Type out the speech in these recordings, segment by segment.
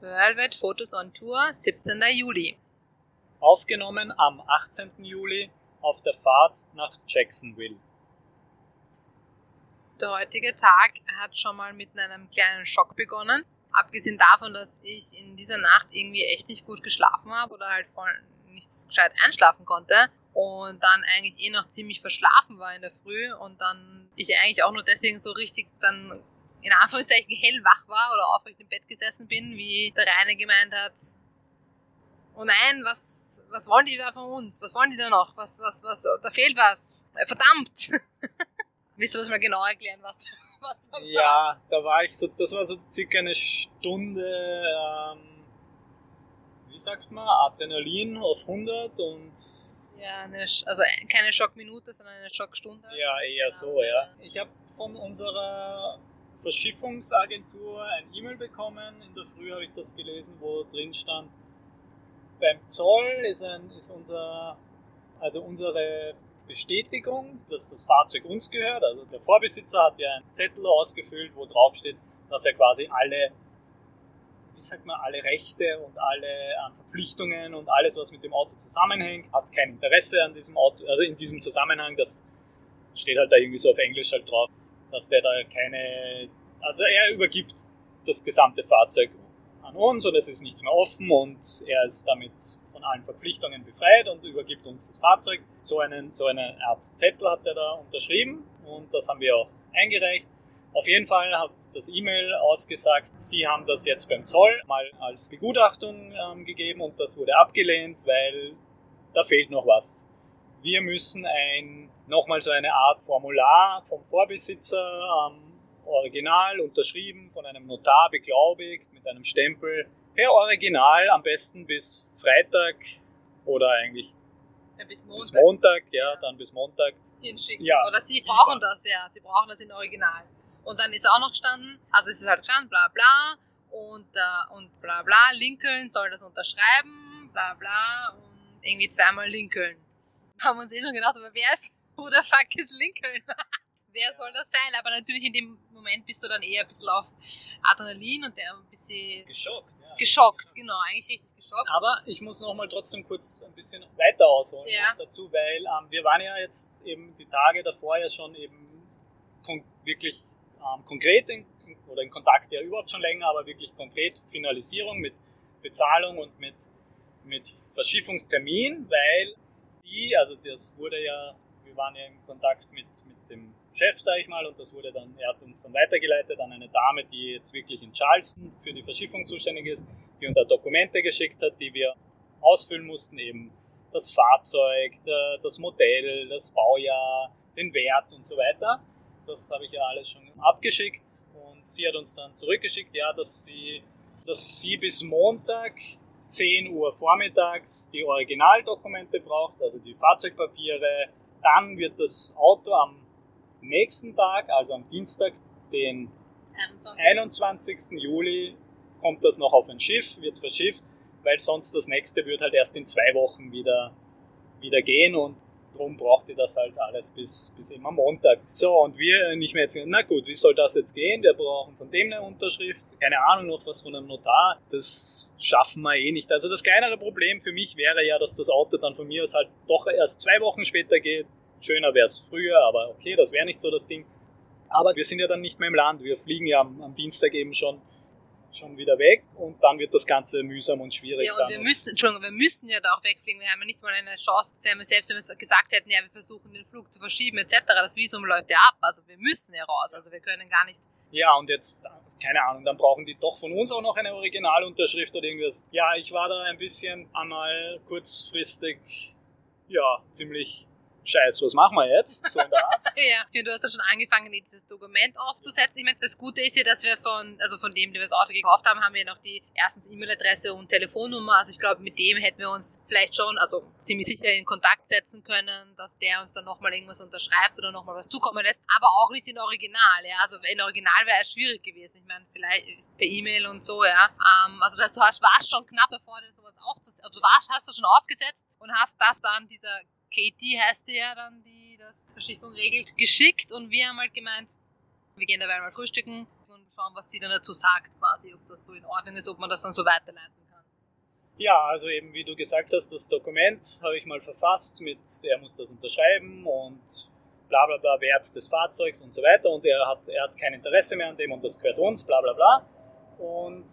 Velvet Photos on Tour, 17. Juli. Aufgenommen am 18. Juli auf der Fahrt nach Jacksonville. Der heutige Tag hat schon mal mit einem kleinen Schock begonnen. Abgesehen davon, dass ich in dieser Nacht irgendwie echt nicht gut geschlafen habe oder halt voll nichts gescheit einschlafen konnte und dann eigentlich eh noch ziemlich verschlafen war in der Früh und dann ich eigentlich auch nur deswegen so richtig dann in Anführungszeichen hellwach war oder aufrecht im Bett gesessen bin, wie der Reine gemeint hat, oh nein, was, was wollen die da von uns? Was wollen die da noch? Was, was, was, da fehlt was. Verdammt! Willst du das mal genau erklären, was, was da war? Ja, da war ich so, das war so circa eine Stunde, ähm, wie sagt man, Adrenalin auf 100 und Ja, eine, also keine Schockminute, sondern eine Schockstunde. ja, eher so, ja. Ich habe von unserer Verschiffungsagentur ein E-Mail bekommen, in der Früh habe ich das gelesen, wo drin stand, beim Zoll ist, ein, ist unser, also unsere Bestätigung, dass das Fahrzeug uns gehört. Also der Vorbesitzer hat ja einen Zettel ausgefüllt, wo drauf steht, dass er quasi alle, wie sagt man, alle Rechte und alle ähm, Verpflichtungen und alles, was mit dem Auto zusammenhängt, hat kein Interesse an diesem Auto, also in diesem Zusammenhang, das steht halt da irgendwie so auf Englisch halt drauf, dass der da keine, also er übergibt das gesamte Fahrzeug an uns und es ist nichts mehr offen und er ist damit von allen Verpflichtungen befreit und übergibt uns das Fahrzeug. So, einen, so eine Art Zettel hat er da unterschrieben und das haben wir auch eingereicht. Auf jeden Fall hat das E-Mail ausgesagt, Sie haben das jetzt beim Zoll mal als Begutachtung ähm, gegeben und das wurde abgelehnt, weil da fehlt noch was. Wir müssen ein, nochmal so eine Art Formular vom Vorbesitzer ähm, original unterschrieben von einem Notar beglaubigt mit einem Stempel per Original am besten bis Freitag oder eigentlich Ja, bis Montag. bis Montag, ja, dann bis Montag. hinschicken. Ja. Oder sie brauchen das, ja. Sie brauchen das in Original. Und dann ist auch noch gestanden, also es ist halt gestanden, bla bla, und, äh, und bla bla, Lincoln soll das unterschreiben, bla bla, und irgendwie zweimal Lincoln. Haben wir uns eh schon gedacht, aber wer ist, who the fuck ist Lincoln? wer soll das sein? Aber natürlich in dem Moment bist du dann eher ein bisschen auf Adrenalin und der ein bisschen Geschockt, ja. geschockt, genau, eigentlich richtig geschockt. Aber ich muss nochmal trotzdem kurz ein bisschen weiter ausholen Ja. dazu, weil ähm, wir waren ja jetzt eben die Tage davor ja schon eben kon wirklich ähm, konkret in, oder in Kontakt ja überhaupt schon länger, aber wirklich konkret Finalisierung mit Bezahlung und mit, mit Verschiffungstermin, weil die, also das wurde ja, waren ja im Kontakt mit, mit dem Chef, sag ich mal, und das wurde dann, er hat uns dann weitergeleitet an eine Dame, die jetzt wirklich in Charleston für die Verschiffung zuständig ist, die uns da Dokumente geschickt hat, die wir ausfüllen mussten, eben das Fahrzeug, das Modell, das Baujahr, den Wert und so weiter. Das habe ich ja alles schon abgeschickt und sie hat uns dann zurückgeschickt, ja, dass sie, dass sie bis Montag 10 Uhr vormittags die Originaldokumente braucht, also die Fahrzeugpapiere. Dann wird das Auto am nächsten Tag, also am Dienstag, den 21. 21. Juli kommt das noch auf ein Schiff, wird verschifft, weil sonst das nächste wird halt erst in zwei Wochen wieder, wieder gehen und darum braucht ihr das halt alles bis, bis immer Montag. So, und wir nicht mehr jetzt, na gut, wie soll das jetzt gehen? Wir brauchen von dem eine Unterschrift, keine Ahnung noch was von einem Notar, das schaffen wir eh nicht. Also das kleinere Problem für mich wäre ja, dass das Auto dann von mir aus halt doch erst zwei Wochen später geht. Schöner wäre es früher, aber okay, das wäre nicht so das Ding. Aber wir sind ja dann nicht mehr im Land. Wir fliegen ja am, am Dienstag eben schon, schon wieder weg und dann wird das Ganze mühsam und schwierig. Ja, und wir müssen, Entschuldigung, wir müssen ja da auch wegfliegen. Wir haben ja nicht mal eine Chance, selbst wenn wir gesagt hätten, ja, wir versuchen den Flug zu verschieben etc. Das Visum läuft ja ab. Also wir müssen ja raus. Also wir können gar nicht. Ja, und jetzt, keine Ahnung, dann brauchen die doch von uns auch noch eine Originalunterschrift oder irgendwas. Ja, ich war da ein bisschen einmal kurzfristig, ja, ziemlich scheiß, was machen wir jetzt? So in der Art. Ja. Ich meine, du hast da schon angefangen, dieses Dokument aufzusetzen. Ich meine, das Gute ist ja, dass wir von, also von dem, der wir das Auto gekauft haben, haben wir noch die erstens E-Mail-Adresse und Telefonnummer. Also ich glaube, mit dem hätten wir uns vielleicht schon, also ziemlich sicher in Kontakt setzen können, dass der uns dann nochmal irgendwas unterschreibt oder nochmal was zukommen lässt. Aber auch nicht in Original, ja. Also in Original wäre es schwierig gewesen. Ich meine, vielleicht per E-Mail und so, ja. Ähm, also das, du hast, warst schon knapp davor, dir sowas aufzusetzen. Also du warst, hast du schon aufgesetzt und hast das dann dieser Katie heißt die ja dann, die das Verschiffung regelt, geschickt und wir haben halt gemeint, wir gehen dabei mal frühstücken und schauen, was sie dann dazu sagt, quasi, ob das so in Ordnung ist, ob man das dann so weiterleiten kann. Ja, also eben wie du gesagt hast, das Dokument habe ich mal verfasst mit, er muss das unterschreiben und bla bla bla, Wert des Fahrzeugs und so weiter und er hat, er hat kein Interesse mehr an dem und das gehört uns, bla bla bla. Und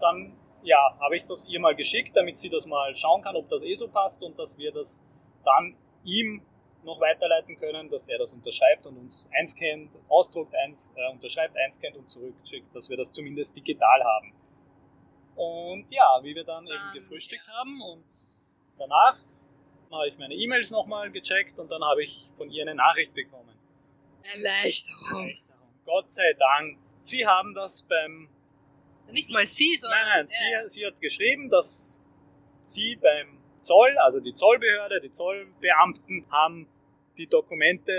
dann, ja, habe ich das ihr mal geschickt, damit sie das mal schauen kann, ob das eh so passt und dass wir das dann ihm noch weiterleiten können, dass er das unterschreibt und uns einscannt, ausdruckt, eins, äh, unterschreibt, einscannt und zurückschickt, dass wir das zumindest digital haben. Und ja, wie wir dann um, eben gefrühstückt ja. haben und danach habe ich meine E-Mails nochmal gecheckt und dann habe ich von ihr eine Nachricht bekommen. Erleichterung. Erleichterung. Gott sei Dank. Sie haben das beim. Nicht mal Sie, sondern. Nein, nein, ja. sie, sie hat geschrieben, dass Sie beim Zoll, also die Zollbehörde, die Zollbeamten haben die Dokumente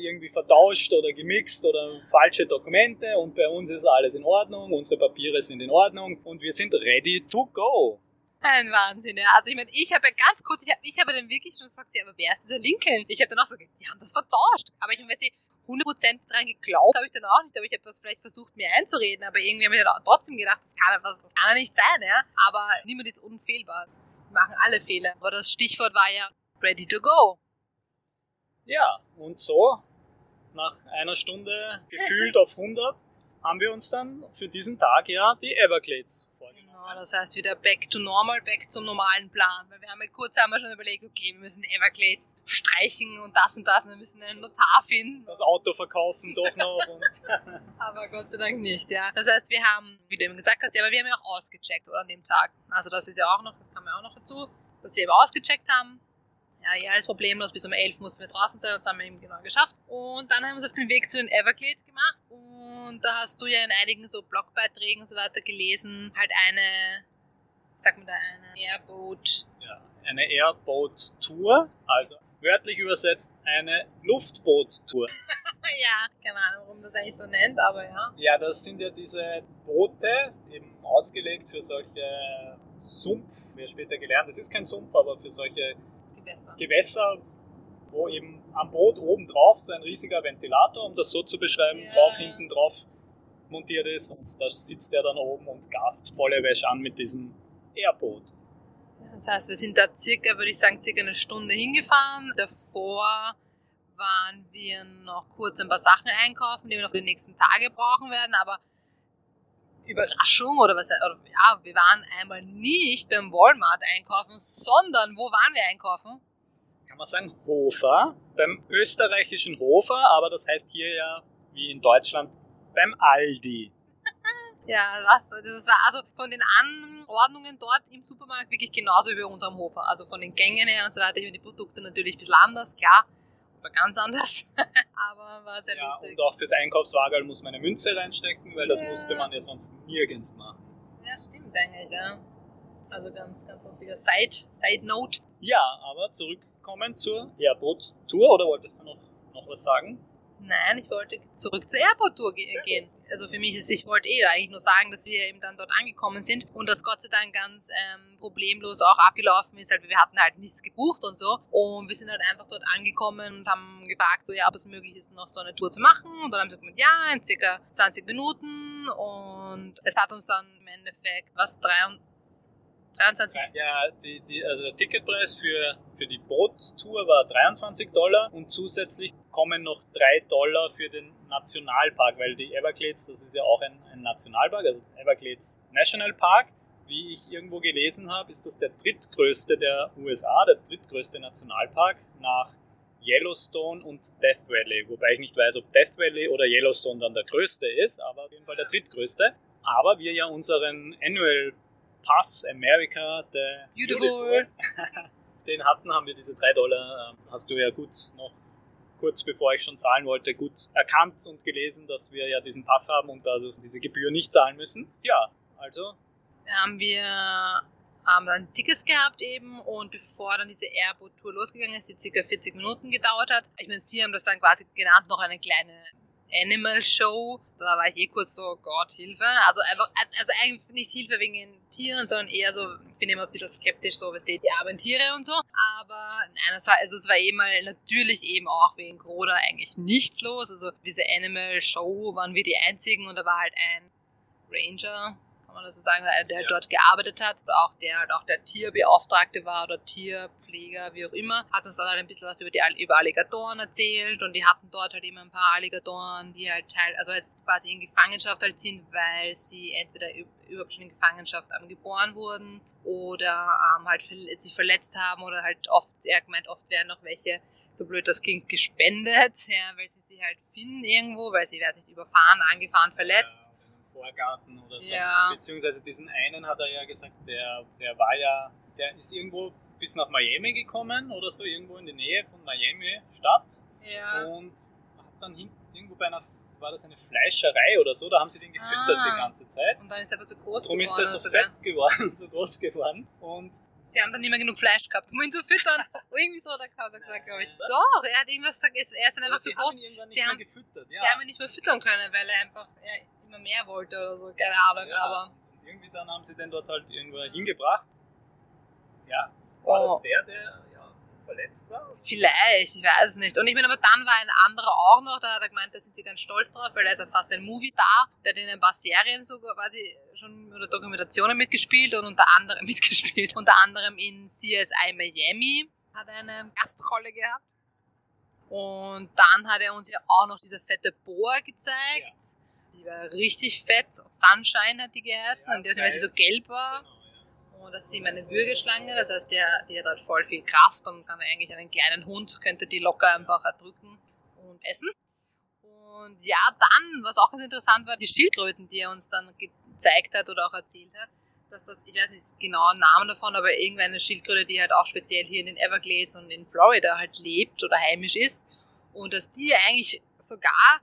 irgendwie vertauscht oder gemixt oder falsche Dokumente und bei uns ist alles in Ordnung, unsere Papiere sind in Ordnung und wir sind ready to go. Ein Wahnsinn, ja. Also ich meine, ich habe ja ganz kurz, ich habe ich hab dann wirklich schon gesagt, ja, aber wer ist dieser Lincoln? Ich habe dann auch so gesagt, die haben das vertauscht. Aber ich meine, weißt du, 100% dran geglaubt habe ich dann auch nicht, aber ich habe das vielleicht versucht, mir einzureden, aber irgendwie habe ich dann trotzdem gedacht, das kann, das kann ja nicht sein, ja. Aber niemand ist unfehlbar. Machen alle Fehler. Aber das Stichwort war ja ready to go. Ja, und so, nach einer Stunde gefühlt auf 100, haben wir uns dann für diesen Tag ja die Everglades. Genau, das heißt wieder back to normal, back zum normalen Plan. Weil wir haben ja kurz einmal schon überlegt, okay, wir müssen Everglades streichen und das und das und wir müssen einen Notar finden. Das Auto verkaufen doch noch. aber Gott sei Dank nicht, ja. Das heißt, wir haben, wie du eben gesagt hast, ja, aber wir haben ja auch ausgecheckt, oder an dem Tag. Also das ist ja auch noch, das kam ja auch noch dazu, dass wir eben ausgecheckt haben ja, ja, alles problemlos. Bis um 11 mussten wir draußen sein. Das haben wir eben genau geschafft. Und dann haben wir uns auf den Weg zu den Everglades gemacht. Und da hast du ja in einigen so Blogbeiträgen und so weiter gelesen, halt eine, sag mal da, eine Airboat. Ja, eine Airboat-Tour. Also wörtlich übersetzt eine Luftboot-Tour. ja, keine Ahnung, warum das eigentlich so nennt, aber ja. Ja, das sind ja diese Boote, eben ausgelegt für solche Sumpf, wir später gelernt, das ist kein Sumpf, aber für solche Gewässer. Gewässer, wo eben am Boot oben drauf so ein riesiger Ventilator, um das so zu beschreiben, ja. drauf, hinten drauf montiert ist und da sitzt er dann oben und gast volle Wäsche an mit diesem Airboot. Das heißt, wir sind da circa, würde ich sagen, circa eine Stunde hingefahren. Davor waren wir noch kurz ein paar Sachen einkaufen, die wir noch für die nächsten Tage brauchen werden, aber Überraschung oder was, oder, ja, wir waren einmal nicht beim Walmart einkaufen, sondern wo waren wir einkaufen? Kann man sagen Hofer, beim österreichischen Hofer, aber das heißt hier ja, wie in Deutschland, beim Aldi. ja, das war also von den Anordnungen dort im Supermarkt wirklich genauso wie bei unserem Hofer. Also von den Gängen her und so weiter. Ich meine, die Produkte natürlich ein bisschen anders, klar war ganz anders. Aber war sehr ja, lustig. Und auch fürs Einkaufswagen muss man eine Münze reinstecken, weil das ja. musste man ja sonst nirgends machen. Ja, stimmt eigentlich, ja. Also ganz, ganz lustiger Side, Side Note. Ja, aber zurückkommen zur Airboot-Tour oder wolltest du noch, noch was sagen? Nein, ich wollte zurück zur Airport-Tour gehen. Also für mich ist, ich wollte eh eigentlich nur sagen, dass wir eben dann dort angekommen sind und das Gott sei Dank ganz ähm, problemlos auch abgelaufen ist. Halt, wir hatten halt nichts gebucht und so. Und wir sind halt einfach dort angekommen und haben gefragt, so, ja, ob es möglich ist, noch so eine Tour zu machen. Und dann haben sie gesagt, ja, in circa 20 Minuten. Und es hat uns dann im Endeffekt, was, 3 23. Ja, die, die, also der Ticketpreis für, für die Boottour war 23 Dollar und zusätzlich kommen noch 3 Dollar für den Nationalpark, weil die Everglades, das ist ja auch ein, ein Nationalpark, also Everglades National Park. Wie ich irgendwo gelesen habe, ist das der drittgrößte der USA, der drittgrößte Nationalpark nach Yellowstone und Death Valley. Wobei ich nicht weiß, ob Death Valley oder Yellowstone dann der größte ist, aber auf jeden Fall der drittgrößte. Aber wir ja unseren Annual Pass America, the Beautiful. Beautiful. Den hatten, haben wir diese drei Dollar, ähm, hast du ja gut noch kurz bevor ich schon zahlen wollte, gut erkannt und gelesen, dass wir ja diesen Pass haben und dadurch diese Gebühr nicht zahlen müssen. Ja, also. Haben wir haben dann Tickets gehabt eben und bevor dann diese Airboat-Tour losgegangen ist, die circa 40 Minuten gedauert hat, ich meine, sie haben das dann quasi genannt, noch eine kleine Animal Show. Da war ich eh kurz so, Gott, Hilfe. Also einfach, also eigentlich nicht Hilfe wegen den Tieren, sondern eher so, ich bin immer ein bisschen skeptisch, so, was die armen Tiere und so. Aber nein, es war, also es war eh mal natürlich eben auch wegen Corona eigentlich nichts los. Also diese Animal Show waren wir die einzigen und da war halt ein Ranger, kann man das so sagen, der Ja. dort gearbeitet hat, auch der halt auch der Tierbeauftragte war oder Tierpfleger, wie auch immer, hat uns dann halt ein bisschen was über die über Alligatoren erzählt und die hatten dort halt immer ein paar Alligatoren, die halt teil, also jetzt quasi in Gefangenschaft halt sind, weil sie entweder üb- überhaupt schon in Gefangenschaft ähm, geboren wurden oder ähm, halt sich verletzt haben oder halt oft, er gemeint, oft werden auch welche so blöd das klingt, gespendet, ja, weil sie sie halt finden irgendwo, weil sie, weiß nicht, überfahren, angefahren, verletzt. Ja, Vorgarten oder so. Ja. Beziehungsweise diesen einen hat er ja gesagt, der, der war ja, der ist irgendwo bis nach Miami gekommen oder so, irgendwo in die Nähe von Miami Stadt Ja. und hat dann hin, irgendwo bei einer, war das eine Fleischerei oder so, da haben sie den gefüttert Ah. die ganze Zeit. Und dann ist er aber so groß Darum ist geworden. er so sogar. fett geworden, so groß geworden. Und Sie haben dann nicht mehr genug Fleisch gehabt, um ihn zu füttern. Irgendwie so hat er er gesagt, glaube ich. Nein. Doch, er hat irgendwas gesagt, er ist dann einfach zu sie groß. haben Sie haben- gefüttert. Sie Ja. haben ihn nicht mehr füttern können, weil er einfach ja, immer mehr wollte oder so, keine Ahnung. Ja, Aber und irgendwie dann haben sie den dort halt irgendwo hingebracht. Ja, war oh, das der, der ja, verletzt war? vielleicht, ich weiß es nicht. Und ich meine, aber dann war ein anderer auch noch, da hat er gemeint, da sind sie ganz stolz drauf, weil er ist ja fast ein Movie-Star. Der hat in ein paar Serien sogar quasi schon oder Dokumentationen mitgespielt und unter anderem mitgespielt. Unter anderem in CSI Miami hat er eine Gastrolle gehabt. Und dann hat er uns ja auch noch diese fette Boa gezeigt. Die war richtig fett. Sunshine hat die geheißen. Ja, und der, weil sie so gelb war. Genau, ja. Und das ist eben eine Würgeschlange. Das heißt, der, die hat halt voll viel Kraft und kann eigentlich einen kleinen Hund, könnte die locker einfach erdrücken und essen. Und ja, dann, was auch ganz interessant war, die Schildkröten, die er uns dann gezeigt hat oder auch erzählt hat, dass das, ich weiß nicht genau den Namen davon, aber irgendeine Schildkröte, die halt auch speziell hier in den Everglades und in Florida halt lebt oder heimisch ist. Und dass die eigentlich sogar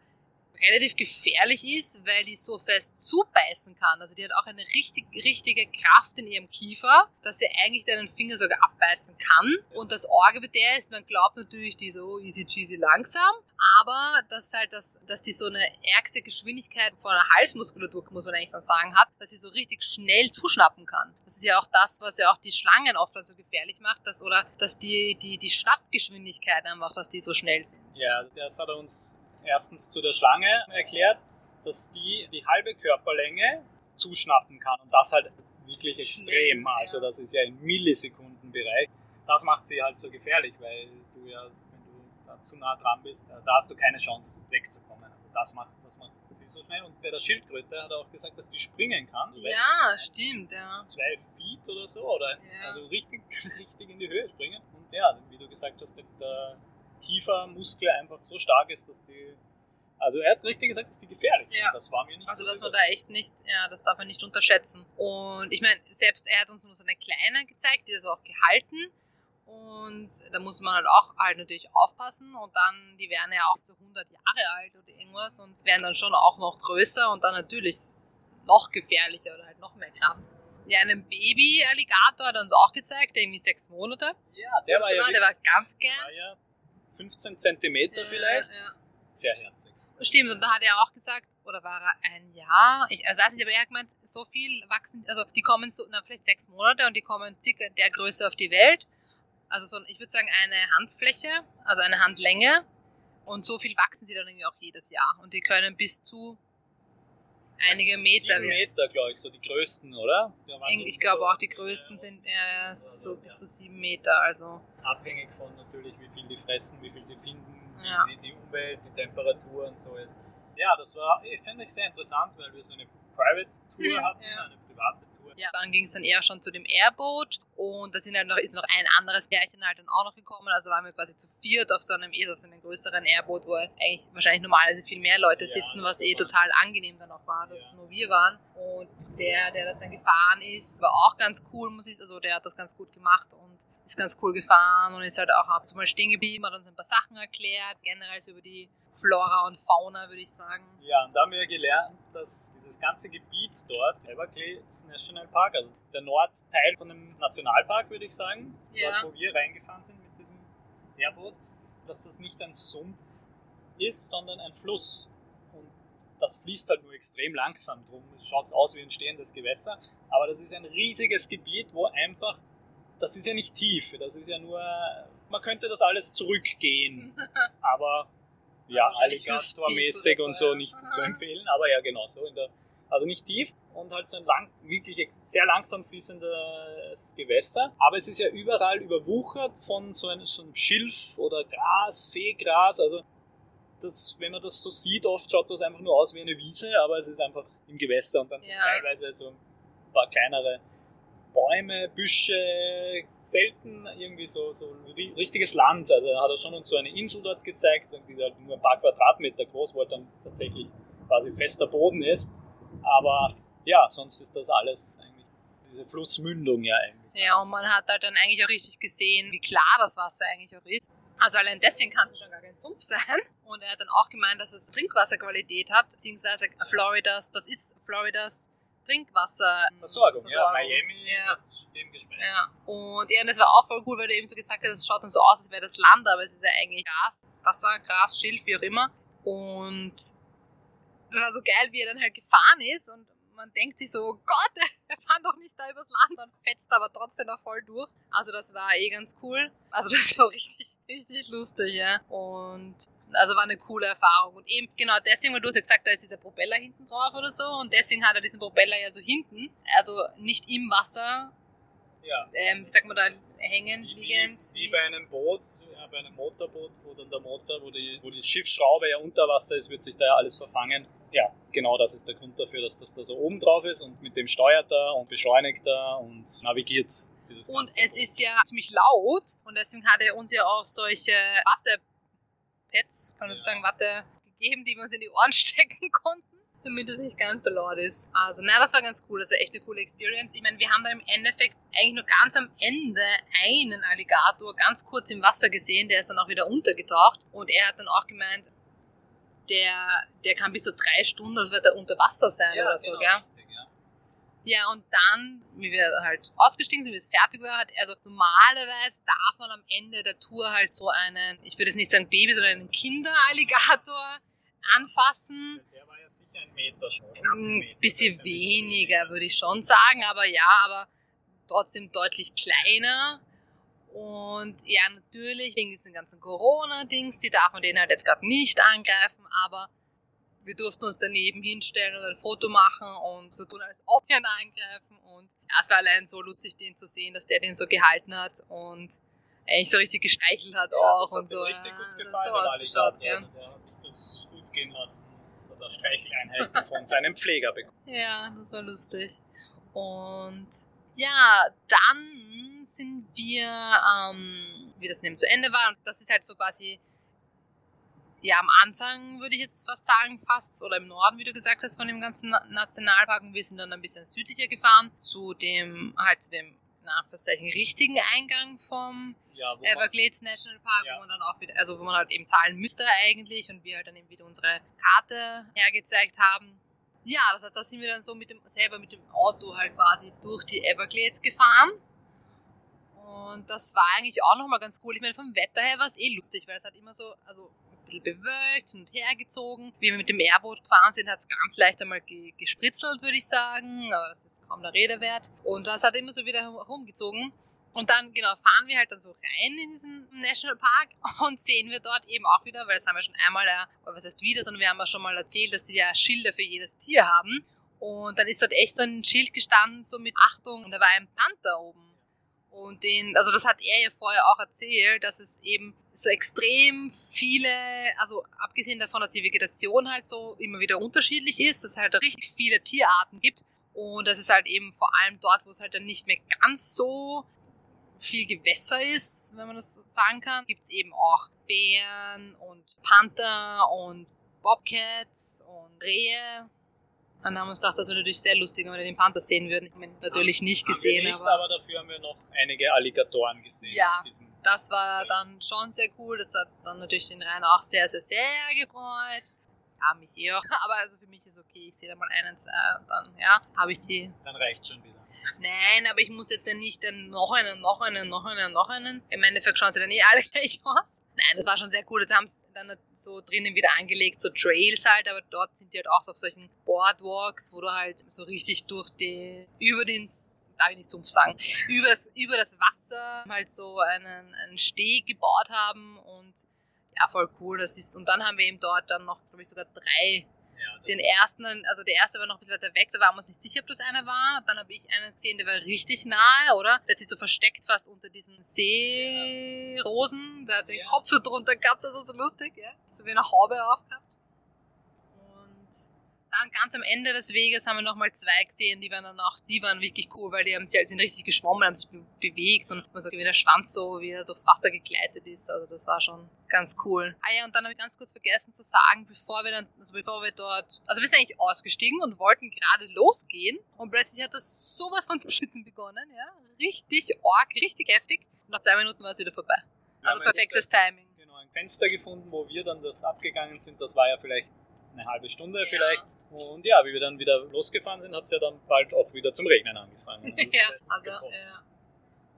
relativ gefährlich ist, weil die so fest zubeißen kann. Also die hat auch eine richtig, richtige Kraft in ihrem Kiefer, dass sie eigentlich deinen Finger sogar abbeißen kann. Und das Orge bei der ist, man glaubt natürlich, die so easy cheesy langsam, aber dass halt das, dass die so eine ärgste Geschwindigkeit von der Halsmuskulatur, muss man eigentlich dann sagen, hat, dass sie so richtig schnell zuschnappen kann. Das ist ja auch das, was ja auch die Schlangen oft so gefährlich macht, dass, oder dass die, die, die Schnappgeschwindigkeit einfach, dass die so schnell sind. Ja, das hat er uns erstens zu der Schlange erklärt, dass die die halbe Körperlänge zuschnappen kann und das halt wirklich extrem. Also das ist ja im Millisekundenbereich. Das macht sie halt so gefährlich, weil du ja, wenn du da zu nah dran bist, da hast du keine Chance wegzukommen. Also das macht, das macht sie so schnell. Und bei der Schildkröte hat er auch gesagt, dass die springen kann. Ja, stimmt, ja. zwei Feet oder so, oder Ja. also richtig, richtig in die Höhe springen. Und ja, wie du gesagt hast, der Kiefermuskel einfach so stark ist, dass die, also er hat richtig gesagt, dass die gefährlich sind. Ja. Das war mir nicht Also, so dass man da echt nicht, ja, das darf man nicht unterschätzen. Und ich meine, selbst er hat uns nur so eine kleine gezeigt, die ist auch gehalten. Und da muss man halt auch halt natürlich aufpassen. Und dann, die werden ja auch so 100 Jahre alt oder irgendwas und werden dann schon auch noch größer und dann natürlich noch gefährlicher oder halt noch mehr Kraft. Ja, einen Baby-Alligator hat er uns auch gezeigt, der irgendwie sechs Monate. Ja, der war ja, der war ganz gern. war ja 15 Zentimeter vielleicht. Ja, ja. Sehr herzig. Stimmt, und da hat er auch gesagt, oder war er ein Jahr? Ich also weiß nicht, aber er hat gemeint, so viel wachsen, also die kommen so, na, vielleicht sechs Monate und die kommen circa der Größe auf die Welt. Also so, ich würde sagen, eine Handfläche, also eine Handlänge. Und so viel wachsen sie dann irgendwie auch jedes Jahr. Und die können bis zu einige Das- Meter Sieben werden. Meter, glaube ich, so die größten, oder? Waren Ich so- glaube auch, die größten sind ja, so Ja. bis zu sieben Meter. Also abhängig von natürlich, die fressen, wie viel sie finden, wie Ja. die, die Umwelt, die Temperatur und so ist. Ja, das war, ich finde ich sehr interessant, weil wir so eine Private Tour hatten, ja. eine private Tour. Ja, dann ging es dann eher schon zu dem Airboat und da sind halt noch, ist noch ein anderes Pärchen halt dann auch noch gekommen. Also waren wir quasi zu viert auf so einem, eh, auf so einem größeren Airboot, wo eigentlich wahrscheinlich normalerweise viel mehr Leute Ja, sitzen, was eh total angenehm dann auch war, dass Ja. nur wir waren. Und der, der das dann gefahren ist, war auch ganz cool, muss ich also der hat das ganz gut gemacht und ist ganz cool gefahren und ist halt auch ab und zu mal stehen geblieben, hat uns ein paar Sachen erklärt, generell so über die Flora und Fauna, würde ich sagen. Ja, und da haben wir gelernt, dass dieses ganze Gebiet dort, Everglades National Park, also der Nordteil von dem Nationalpark, würde ich sagen, Ja. dort wo wir reingefahren sind mit diesem Airboot, dass das nicht ein Sumpf ist, sondern ein Fluss. Und das fließt halt nur extrem langsam drum. Es schaut aus wie ein stehendes Gewässer, aber das ist ein riesiges Gebiet, wo einfach, das ist ja nicht tief, das ist ja nur, man könnte das alles zurückgehen, aber ja, Alligator-mäßig und so, ja. nicht zu empfehlen, aber ja, genau so in der also nicht tief und halt so ein lang, wirklich sehr langsam fließendes Gewässer. Aber es ist ja überall überwuchert von so einem, so einem Schilf oder Gras, Seegras. Also das, wenn man das so sieht, oft schaut das einfach nur aus wie eine Wiese, aber es ist einfach im Gewässer und dann sind teilweise so ein paar kleinere Bäume, Büsche, selten irgendwie so, so richtiges Land. Also hat er schon uns so eine Insel dort gezeigt, die halt nur ein paar Quadratmeter groß, wo dann tatsächlich quasi fester Boden ist. Aber ja, sonst ist das alles eigentlich diese Flussmündung ja eigentlich. Ja, und man hat halt dann eigentlich auch richtig gesehen, wie klar das Wasser eigentlich auch ist. Also allein deswegen kann es schon gar kein Sumpf sein. Und er hat dann auch gemeint, dass es Trinkwasserqualität hat, beziehungsweise Floridas, das ist Floridas Trinkwasserversorgung. Ja, Miami ja. hat dem geschmeckt. Ja. Und ja, das war auch voll cool, weil du eben so gesagt hast, es schaut dann so aus, als wäre das Land, aber es ist ja eigentlich Gras, Wasser, Gras, Schilf, wie auch immer. Und das war so geil, wie er dann halt gefahren ist und man denkt sich so, oh Gott, er fährt doch nicht da übers Land und fetzt aber trotzdem noch voll durch. Also das war eh ganz cool. Also das war richtig, richtig lustig, ja. Und also war eine coole Erfahrung. Und eben genau deswegen, weil du hast ja gesagt, da ist dieser Propeller hinten drauf oder so. Und deswegen hat er diesen Propeller ja so hinten. Also nicht im Wasser. Ja. Ähm, wie sagt man da, hängen, wie, liegend. Wie, wie, bei einem Boot, ja, bei einem Motorboot, wo dann der Motor, wo die, wo die Schiffsschraube ja unter Wasser ist, wird sich da ja alles verfangen. Ja, genau das ist der Grund dafür, dass das da so oben drauf ist und mit dem steuert er und beschleunigt er und navigiert dieses Und es ist ja ziemlich laut und deswegen hat er uns ja auch solche Wattepads, kann man ja. sagen, Watte gegeben, die wir uns in die Ohren stecken konnten damit es nicht ganz so laut ist. Also, na, das war ganz cool. Das war echt eine coole Experience. Ich meine, wir haben dann im Endeffekt eigentlich nur ganz am Ende einen Alligator ganz kurz im Wasser gesehen. Der ist dann auch wieder untergetaucht. Und er hat dann auch gemeint, der, der kann bis zu drei Stunden, das wird er unter Wasser sein ja, oder so, genau, gell? Richtig, ja. ja, und dann, wie wir halt ausgestiegen sind, wie es fertig war, hat, also normalerweise darf man am Ende der Tour halt so einen, ich würde jetzt nicht sagen Baby, sondern einen Kinderalligator anfassen. Ja ein Meter schon. Ein Meter, bisschen weniger, würde ich schon sagen, aber ja, aber trotzdem deutlich kleiner. Und ja, natürlich, wegen diesen ganzen Corona-Dings, die darf man den halt jetzt gerade nicht angreifen, aber wir durften uns daneben hinstellen und ein Foto machen und so tun, als ob wir ihn angreifen. Und ja, es war allein so lustig, den zu sehen, dass der den so gehalten hat und eigentlich so richtig gestreichelt hat ja, auch und so. Richtig gut gefallen, so ausgeschaut, ja. Der hat sich das gut gehen lassen. So der Streicheleinheiten von seinem Pfleger bekommen. Ja, das war lustig. Und ja, dann sind wir, ähm, wie das eben zu Ende war, und das ist halt so quasi, ja, am Anfang würde ich jetzt fast sagen, fast, oder im Norden, wie du gesagt hast, von dem ganzen Nationalpark. Und wir sind dann ein bisschen südlicher gefahren, zu dem, halt zu dem, Anführungszeichen, richtigen Eingang vom ja, Everglades National Park, ja. wo man dann auch wieder, also wo man halt eben zahlen müsste eigentlich und wir halt dann eben wieder unsere Karte hergezeigt haben. Ja, das heißt, da sind wir dann so mit dem, selber mit dem Auto halt quasi durch die Everglades gefahren. Und das war eigentlich auch nochmal ganz cool. Ich meine, vom Wetter her war es eh lustig, weil es hat immer so, also bisschen bewölkt und hergezogen. Wie wir mit dem Airboot gefahren sind, hat es ganz leicht einmal ge gespritzelt, würde ich sagen. Aber das ist kaum der Rede wert. Und das hat immer so wieder herumgezogen. Und dann, genau, fahren wir halt dann so rein in diesen Nationalpark und sehen wir dort eben auch wieder, weil das haben wir schon einmal, äh, was heißt wieder, sondern wir haben ja schon mal erzählt, dass die ja Schilder für jedes Tier haben. Und dann ist dort echt so ein Schild gestanden, so mit Achtung, und da war ein Panther oben. Und den, also das hat er ja vorher auch erzählt, dass es eben so extrem viele, also abgesehen davon, dass die Vegetation halt so immer wieder unterschiedlich ist, dass es halt richtig viele Tierarten gibt. Und das ist halt eben vor allem dort, wo es halt dann nicht mehr ganz so viel Gewässer ist, wenn man das so sagen kann, gibt es eben auch Bären und Panther und Bobcats und Rehe. Dann haben wir uns gedacht, das wäre natürlich sehr lustig, wenn wir den Panther sehen würden. Ich meine, natürlich nicht gesehen, nicht, aber, aber dafür haben wir noch einige Alligatoren gesehen. Ja, das war dann schon sehr cool. Das hat dann natürlich den Rhein auch sehr, sehr, sehr gefreut. Ja, mich eh auch. Aber also für mich ist okay, ich sehe da mal einen, zwei, dann, ja, habe ich die. Dann reicht schon wieder. Nein, aber ich muss jetzt ja nicht dann noch einen, noch einen, noch einen, noch einen. Im Endeffekt schauen sie dann eh alle gleich aus. Nein, das war schon sehr cool. Da haben sie dann so drinnen wieder angelegt, so Trails halt, aber dort sind die halt auch so auf solchen Boardwalks, wo du halt so richtig durch die, über den darf ich nicht Sumpf sagen, über das, über das Wasser halt so einen, einen Steg gebaut haben und ja, voll cool das ist. Und dann haben wir eben dort dann noch, glaube ich, sogar drei den ersten, also der erste war noch ein bisschen weiter weg, da waren wir uns nicht sicher, ob das einer war. Dann habe ich einen gesehen, der war richtig nahe, oder? Der hat sich so versteckt fast unter diesen Seerosen. Der hat den Kopf so drunter gehabt, das war so lustig, ja. So wie eine Haube aufgehabt. Dann ganz am Ende des Weges haben wir nochmal zwei gesehen, die waren dann auch, die waren wirklich cool, weil die haben sich halt sind richtig geschwommen, haben sich be bewegt und man sagt, wie der Schwanz so, wie er durchs Wasser gegleitet ist. Also das war schon ganz cool. Ah ja, und dann habe ich ganz kurz vergessen zu sagen, bevor wir dann, also bevor wir dort, also wir sind eigentlich ausgestiegen und wollten gerade losgehen und plötzlich hat das sowas von zu schütten begonnen, ja. Richtig arg, richtig heftig. Und nach zwei Minuten war es wieder vorbei. Also perfektes Timing. Genau, ein Fenster gefunden, wo wir dann das abgegangen sind. Das war ja vielleicht eine halbe Stunde ja. vielleicht. Und ja, wie wir dann wieder losgefahren sind, hat es ja dann bald auch wieder zum Regnen angefangen. Also ja, also ja.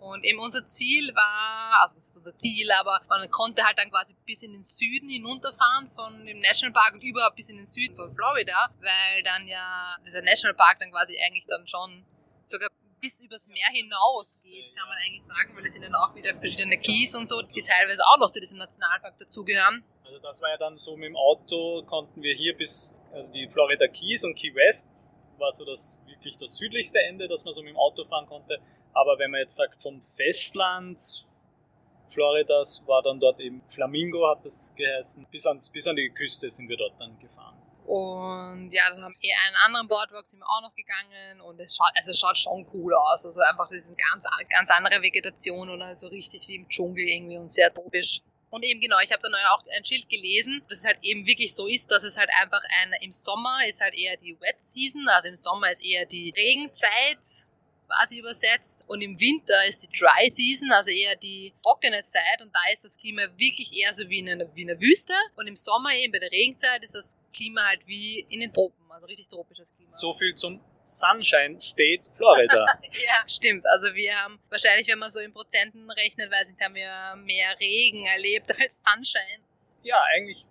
Und eben unser Ziel war, also was ist unser Ziel, aber man konnte halt dann quasi bis in den Süden hinunterfahren von dem Nationalpark und überhaupt bis in den Süden von Florida, weil dann ja dieser Nationalpark dann quasi eigentlich dann schon sogar bis übers Meer hinaus geht, kann man eigentlich sagen, weil es sind dann auch wieder verschiedene Keys und so, die teilweise auch noch zu diesem Nationalpark dazugehören. Also das war ja dann so mit dem Auto, konnten wir hier bis, also die Florida Keys und Key West war so das wirklich das südlichste Ende, dass man so mit dem Auto fahren konnte. Aber wenn man jetzt sagt vom Festland Floridas war dann dort eben Flamingo hat das geheißen. Bis, ans, bis an die Küste sind wir dort dann gefahren. Und ja, dann haben wir einen anderen Boardwalk sind wir auch noch gegangen und es schaut, also es schaut schon cool aus. Also einfach, das ist eine ganz, ganz andere Vegetation oder so richtig wie im Dschungel irgendwie und sehr tropisch. Und eben genau, ich habe dann auch ein Schild gelesen, dass es halt eben wirklich so ist, dass es halt einfach ein, im Sommer ist halt eher die Wet Season, also im Sommer ist eher die Regenzeit quasi übersetzt und im Winter ist die Dry Season, also eher die trockene Zeit und da ist das Klima wirklich eher so wie in einer, wie in einer Wüste und im Sommer eben bei der Regenzeit ist das Klima halt wie in den Tropen, also richtig tropisches Klima. So viel zum Sunshine State, Florida. ja, stimmt. Also wir haben wahrscheinlich, wenn man so in Prozenten rechnet, weiß ich, haben wir mehr Regen erlebt als Sunshine. Ja, eigentlich.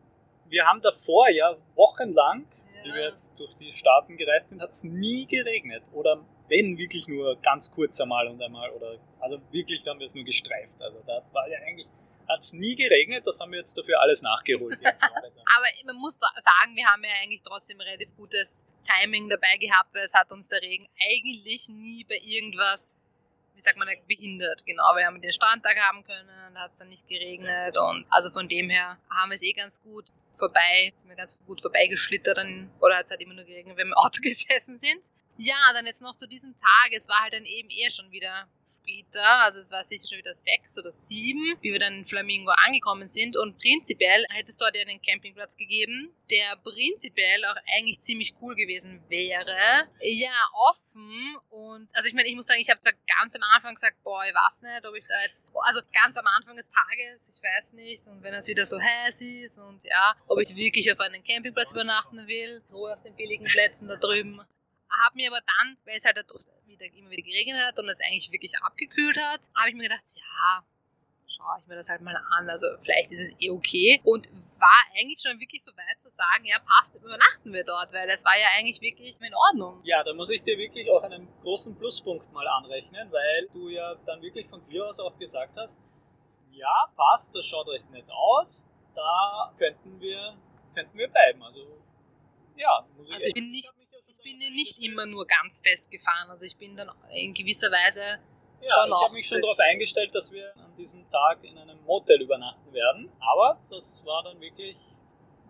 Wir haben davor ja wochenlang, ja. wie wir jetzt durch die Staaten gereist sind, hat es nie geregnet. Oder wenn wirklich nur ganz kurz einmal und einmal. Oder also wirklich haben wir es nur gestreift. Also da war ja eigentlich hat es nie geregnet, das haben wir jetzt dafür alles nachgeholt. Aber man muss sagen, wir haben ja eigentlich trotzdem relativ gutes Timing dabei gehabt, weil es hat uns der Regen eigentlich nie bei irgendwas, wie sagt man, behindert. Genau, wir haben den Strandtag haben können, da hat es dann nicht geregnet und also von dem her haben wir es eh ganz gut vorbei, sind wir ganz gut vorbeigeschlittert oder hat es halt immer nur geregnet, wenn wir im Auto gesessen sind. Ja, dann jetzt noch zu diesem Tag. Es war halt dann eben eher schon wieder später. Also es war sicher schon wieder sechs oder sieben, wie wir dann in Flamingo angekommen sind. Und prinzipiell hätte es dort ja einen Campingplatz gegeben, der prinzipiell auch eigentlich ziemlich cool gewesen wäre. Ja, offen. Und also ich meine, ich muss sagen, ich habe zwar ganz am Anfang gesagt, boah, ich weiß nicht, ob ich da jetzt, also ganz am Anfang des Tages, ich weiß nicht. Und wenn es wieder so heiß ist und ja, ob ich wirklich auf einem Campingplatz übernachten will, Ruhe auf den billigen Plätzen da drüben habe mir aber dann, weil es halt wieder, immer wieder geregnet hat und es eigentlich wirklich abgekühlt hat, habe ich mir gedacht, ja, schaue ich mir das halt mal an. Also vielleicht ist es eh okay. Und war eigentlich schon wirklich so weit zu sagen, ja, passt, übernachten wir dort, weil das war ja eigentlich wirklich in Ordnung. Ja, da muss ich dir wirklich auch einen großen Pluspunkt mal anrechnen, weil du ja dann wirklich von dir aus auch gesagt hast, ja, passt, das schaut recht nett aus, da könnten wir, könnten wir bleiben. Also ja, muss ich Also ich bin nicht bin nicht immer nur ganz festgefahren. Also ich bin dann in gewisser Weise ja, schon ich habe mich schon darauf eingestellt, dass wir an diesem Tag in einem Motel übernachten werden. Aber das war dann wirklich,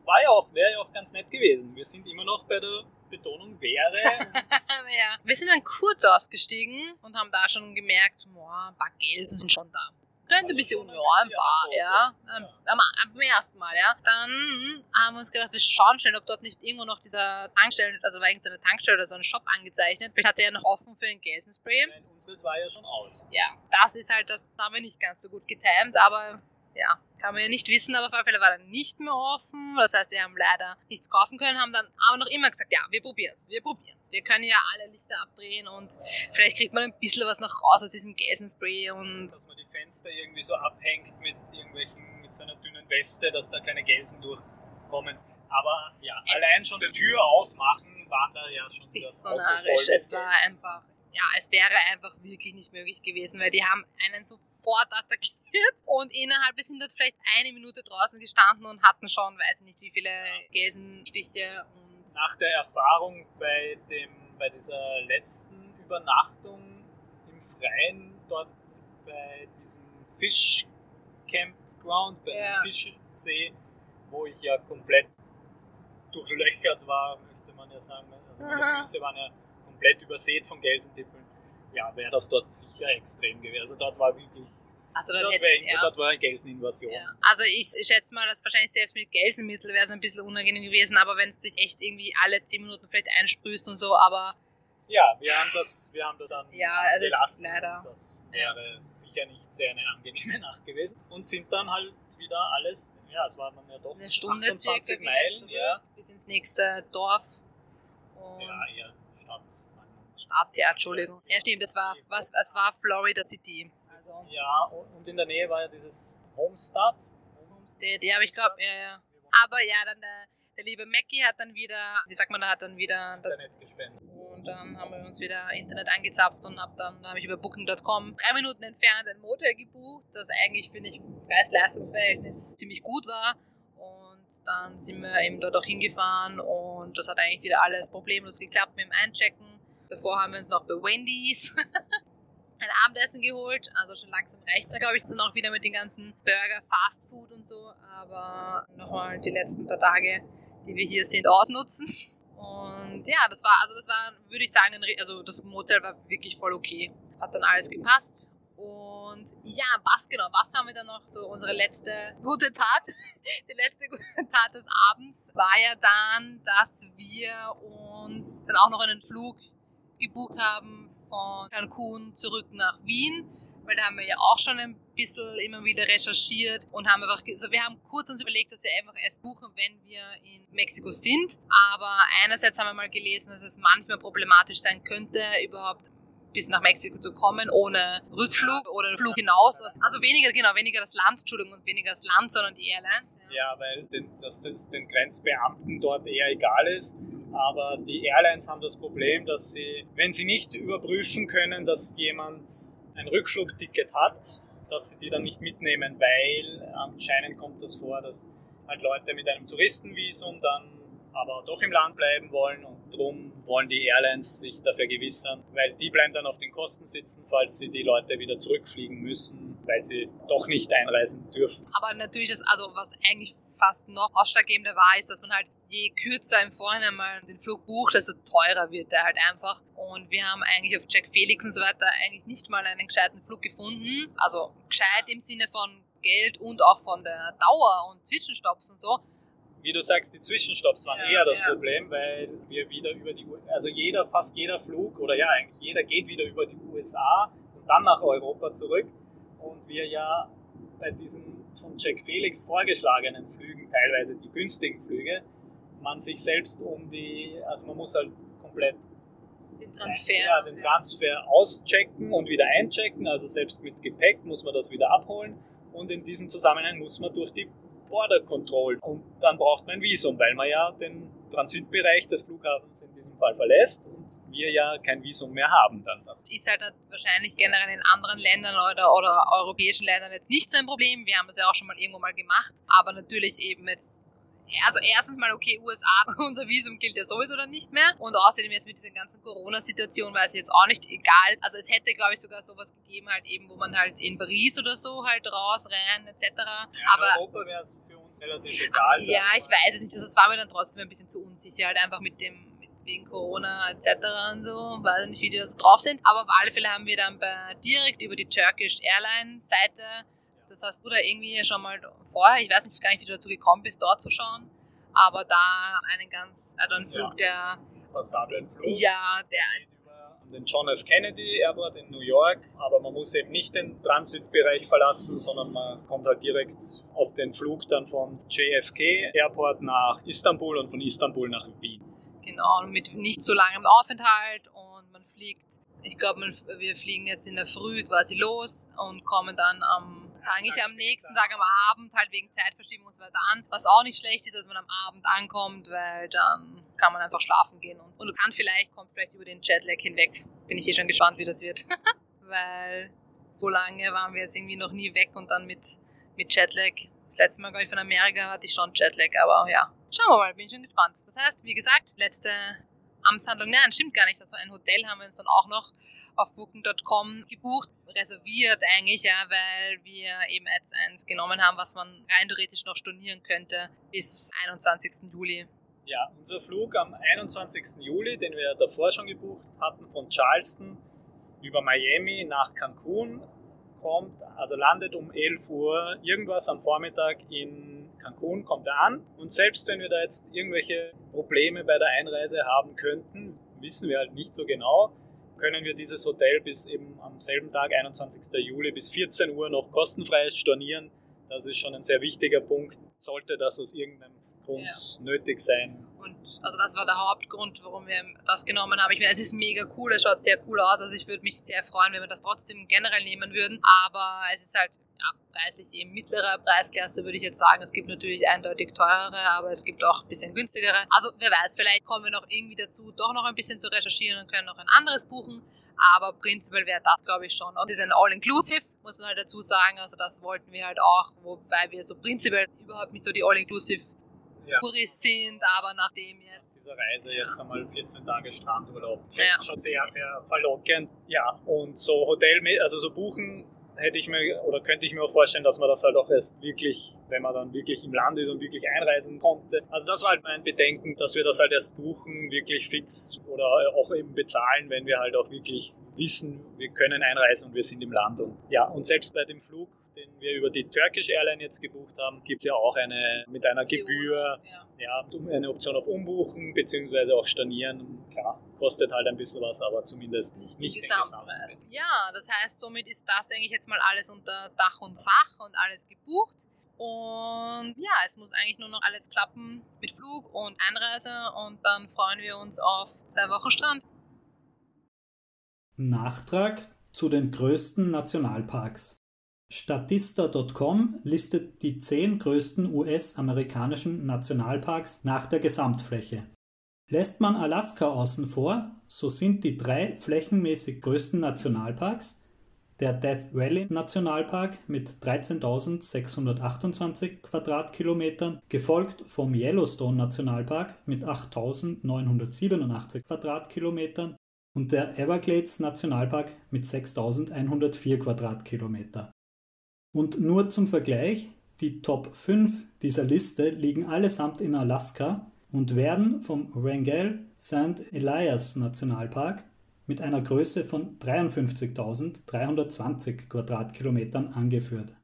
war ja auch, wäre ja auch ganz nett gewesen. Wir sind immer noch bei der Betonung wäre. ja. Wir sind dann kurz ausgestiegen und haben da schon gemerkt, boah, ein paar Gelsen sind schon da könnte ein bisschen, ja, ein paar, ja. Am, am, ersten Mal, ja. Dann haben wir uns gedacht, wir schauen schnell, ob dort nicht irgendwo noch dieser Tankstelle, also war irgendeine Tankstelle oder so ein Shop angezeichnet. Vielleicht hat er ja noch offen für den Gelsenspray. Nein, unseres war ja schon aus. Ja, das ist halt, das haben wir nicht ganz so gut getimt, aber ja, kann man ja nicht wissen, aber auf alle Fälle war er nicht mehr offen. Das heißt, wir haben leider nichts kaufen können, haben dann aber noch immer gesagt, ja, wir probieren es, wir probieren es. Wir können ja alle Lichter abdrehen und vielleicht kriegt man ein bisschen was noch raus aus diesem Gelsenspray und... Dass man die Fenster irgendwie so abhängt mit irgendwelchen, mit so einer dünnen Weste, dass da keine Gelsen durchkommen. Aber ja, es allein schon die Tür aufmachen, waren da ja schon... Bis so narrisch, es war einfach ja, es wäre einfach wirklich nicht möglich gewesen, weil die haben einen sofort attackiert und innerhalb, wir sind dort vielleicht eine Minute draußen gestanden und hatten schon, weiß ich nicht, wie viele Gelsenstiche und nach der Erfahrung bei, dem, bei dieser letzten Übernachtung im Freien, dort bei diesem Fischcampground, bei Ja. dem Fischsee, wo ich ja komplett durchlöchert war, möchte man ja sagen. Also meine. Füße waren ja komplett übersät von Gelsentippeln. Ja, wäre das dort sicher extrem gewesen. Also dort war wirklich, Also dort, hätten, wär, ja. dort war eine Gelseninvasion. Ja. Also ich, schätze mal, dass wahrscheinlich selbst mit Gelsenmittel wäre es ein bisschen unangenehm gewesen, aber wenn es dich echt irgendwie alle 10 Minuten vielleicht einsprühst und so, aber Ja, wir haben das, wir haben das dann Ja, also gelassen. leider- Das wäre sicher nicht sehr eine angenehme Nacht gewesen. Und sind dann halt wieder alles, ja, es waren dann ja doch eine Stunde circa 28 wieder Meilen, ja. bis ins nächste Dorf. Und Ja, ja, Stadt. Stadt, ja, Entschuldigung. Ja, stimmt, es war, was, es war Florida City. Also Ja, und in der Nähe war ja dieses Homestead. Homestead, ja, aber ich glaube, ja, ja. Aber ja, dann der, der liebe Mackie hat dann wieder, wie sagt man, da hat dann wieder Internet gespendet. Und dann haben wir uns wieder Internet angezapft und hab dann habe ich über Booking.com drei Minuten entfernt ein Motel gebucht, das eigentlich, finde ich, Preis-Leistungs-Verhältnis ziemlich gut war. Und dann sind wir eben dort auch hingefahren und das hat eigentlich wieder alles problemlos geklappt mit dem Einchecken. Davor haben wir uns noch bei Wendy's ein Abendessen geholt. Also schon langsam reicht's da, glaube ich, dann auch wieder mit den ganzen Burger, Fast Food und so. Aber nochmal die letzten paar Tage, die wir hier sind, ausnutzen. Und ja, das war, also das war, würde ich sagen, also das Motel war wirklich voll okay. Hat dann alles gepasst. Und ja, was genau, was haben wir dann noch? So unsere letzte gute Tat, die letzte gute Tat des Abends war ja dann, dass wir uns dann auch noch einen Flug gebucht haben von Cancun zurück nach Wien, weil da haben wir ja auch schon ein bisschen immer wieder recherchiert und haben einfach, also wir haben kurz uns überlegt, dass wir einfach erst buchen, wenn wir in Mexiko sind, aber einerseits haben wir mal gelesen, dass es manchmal problematisch sein könnte, überhaupt bis nach Mexiko zu kommen, ohne Rückflug oder Flug hinaus. Also weniger, genau, weniger das Land, Entschuldigung, und weniger das Land, sondern die Airlines. Ja, weil den, dass das den Grenzbeamten dort eher egal ist. Aber die Airlines haben das Problem, dass sie, wenn sie nicht überprüfen können, dass jemand ein Rückflugticket hat, dass sie die dann nicht mitnehmen, weil anscheinend kommt das vor, dass halt Leute mit einem Touristenvisum dann aber doch im Land bleiben wollen und darum wollen die Airlines sich dafür gewissern, weil die bleiben dann auf den Kosten sitzen, falls sie die Leute wieder zurückfliegen müssen, weil sie doch nicht einreisen dürfen. Aber natürlich, das, also was eigentlich fast noch ausschlaggebender war, ist, dass man halt je kürzer im Vorhinein mal den Flug bucht, desto teurer wird der halt einfach. Und wir haben eigentlich auf Jack Felix und so weiter eigentlich nicht mal einen gescheiten Flug gefunden. Also gescheit im Sinne von Geld und auch von der Dauer und Zwischenstopps und so. wie du sagst, die Zwischenstopps waren Ja, eher das ja. Problem, weil wir wieder über die, also jeder, fast jeder Flug oder ja, eigentlich jeder geht wieder über die USA und dann nach Europa zurück und wir ja bei diesen von Jack Felix vorgeschlagenen Flügen, teilweise die günstigen Flüge, man sich selbst um die, also man muss halt komplett Den Transfer. ja, den Transfer auschecken und wieder einchecken, also selbst mit Gepäck muss man das wieder abholen und in diesem Zusammenhang muss man durch die Border Control und dann braucht man ein Visum, weil man ja den Transitbereich des Flughafens in diesem Fall verlässt und wir ja kein Visum mehr haben dann. Das ist halt wahrscheinlich generell in anderen Ländern oder, oder europäischen Ländern jetzt nicht so ein Problem. Wir haben das ja auch schon mal irgendwo mal gemacht, aber natürlich eben jetzt. Also erstens mal, okay, USA, unser Visum gilt ja sowieso dann nicht mehr. Und außerdem jetzt mit dieser ganzen Corona-Situation weiß ich jetzt auch nicht, egal. Also es hätte, glaube ich, sogar sowas gegeben, halt eben, wo man halt in Paris oder so halt raus, rein, etc. ja, aber in Europa wäre es für uns relativ egal. ja, ich weiß es nicht. Also es war mir dann trotzdem ein bisschen zu unsicher, halt einfach mit dem, wegen Corona etc. und so. Weiß nicht, wie die da so drauf sind. Aber auf alle Fälle haben wir dann bei, direkt über die Turkish Airlines Seite, das hast du da irgendwie schon mal vorher, ich weiß nicht gar nicht, wie du dazu gekommen bist, dort zu schauen. Aber da einen ganz, also einen Flug, der, passablen Flug. ja, der, den John F. Kennedy Airport in New York, aber man muss eben nicht den Transitbereich verlassen, sondern man kommt halt direkt auf den Flug dann vom JFK Airport nach Istanbul und von Istanbul nach Wien. Genau, mit nicht so langem Aufenthalt und man fliegt, ich glaube, wir fliegen jetzt in der Früh quasi los und kommen dann am eigentlich am nächsten Tag am Abend, halt wegen Zeitverschiebung und so weiter an. Was auch nicht schlecht ist, dass man am Abend ankommt, weil dann kann man einfach schlafen gehen. Und, und kann vielleicht, kommt vielleicht über den Jetlag hinweg. Bin ich eh schon gespannt, wie das wird. weil so lange waren wir jetzt irgendwie noch nie weg und dann mit, mit Jetlag Das letzte Mal, glaube ich, von Amerika hatte ich schon Jetlag, aber ja. Schauen wir mal, bin schon gespannt. Das heißt, wie gesagt, letzte Amtshandlung, nein, stimmt gar nicht. Also ein Hotel haben wir uns dann auch noch auf Booking.com gebucht, reserviert eigentlich, ja, weil wir eben jetzt eins genommen haben, was man rein theoretisch noch stornieren könnte bis 21. Juli. Ja, unser Flug am 21. Juli, den wir davor schon gebucht hatten, von Charleston über Miami nach Cancun, kommt, also landet um 11 Uhr irgendwas am Vormittag in Cancun, kommt er an. Und selbst wenn wir da jetzt irgendwelche Probleme bei der Einreise haben könnten, wissen wir halt nicht so genau, können wir dieses Hotel bis eben am selben Tag, 21. Juli, bis 14 Uhr noch kostenfrei stornieren. Das ist schon ein sehr wichtiger Punkt. Sollte das aus irgendeinem Grund ja. nötig sein. Und also das war der Hauptgrund, warum wir das genommen haben. Ich meine, es ist mega cool, es schaut sehr cool aus. Also ich würde mich sehr freuen, wenn wir das trotzdem generell nehmen würden. Aber es ist halt ja, preislich eben mittlerer Preisklasse, würde ich jetzt sagen. Es gibt natürlich eindeutig teurere, aber es gibt auch ein bisschen günstigere. Also wer weiß, vielleicht kommen wir noch irgendwie dazu, doch noch ein bisschen zu recherchieren und können noch ein anderes buchen. Aber prinzipiell wäre das, glaube ich, schon. Und es ist ein All-Inclusive, muss man halt dazu sagen. Also das wollten wir halt auch, wobei wir so prinzipiell überhaupt nicht so die All-Inclusive ja. Sind, aber nachdem jetzt. Diese Reise ja. jetzt einmal 14 Tage Strandurlaub. Ja. Schon sehr, sehr verlockend. Ja, und so Hotel, also so buchen hätte ich mir oder könnte ich mir auch vorstellen, dass man das halt auch erst wirklich, wenn man dann wirklich im Land ist und wirklich einreisen konnte. Also das war halt mein Bedenken, dass wir das halt erst buchen, wirklich fix oder auch eben bezahlen, wenn wir halt auch wirklich wissen, wir können einreisen und wir sind im Land. Und ja, und selbst bei dem Flug den wir über die Turkish Airline jetzt gebucht haben, gibt es ja auch eine mit einer Gebühr, ja. ja. eine Option auf Umbuchen beziehungsweise auch Stornieren. Klar, kostet halt ein bisschen was, aber zumindest nicht, nicht den Gesamtpreis. Ja, das heißt, somit ist das eigentlich jetzt mal alles unter Dach und Fach und alles gebucht. Und ja, es muss eigentlich nur noch alles klappen mit Flug und Einreise und dann freuen wir uns auf zwei Wochen Strand. Nachtrag zu den größten Nationalparks. Statista.com listet die zehn größten US-amerikanischen Nationalparks nach der Gesamtfläche. Lässt man Alaska außen vor, so sind die drei flächenmäßig größten Nationalparks der Death Valley Nationalpark mit 13.628 Quadratkilometern, gefolgt vom Yellowstone Nationalpark mit 8.987 Quadratkilometern und der Everglades Nationalpark mit 6.104 Quadratkilometer. Und nur zum Vergleich, die Top 5 dieser Liste liegen allesamt in Alaska und werden vom Wrangell St. Elias Nationalpark mit einer Größe von 53.320 Quadratkilometern angeführt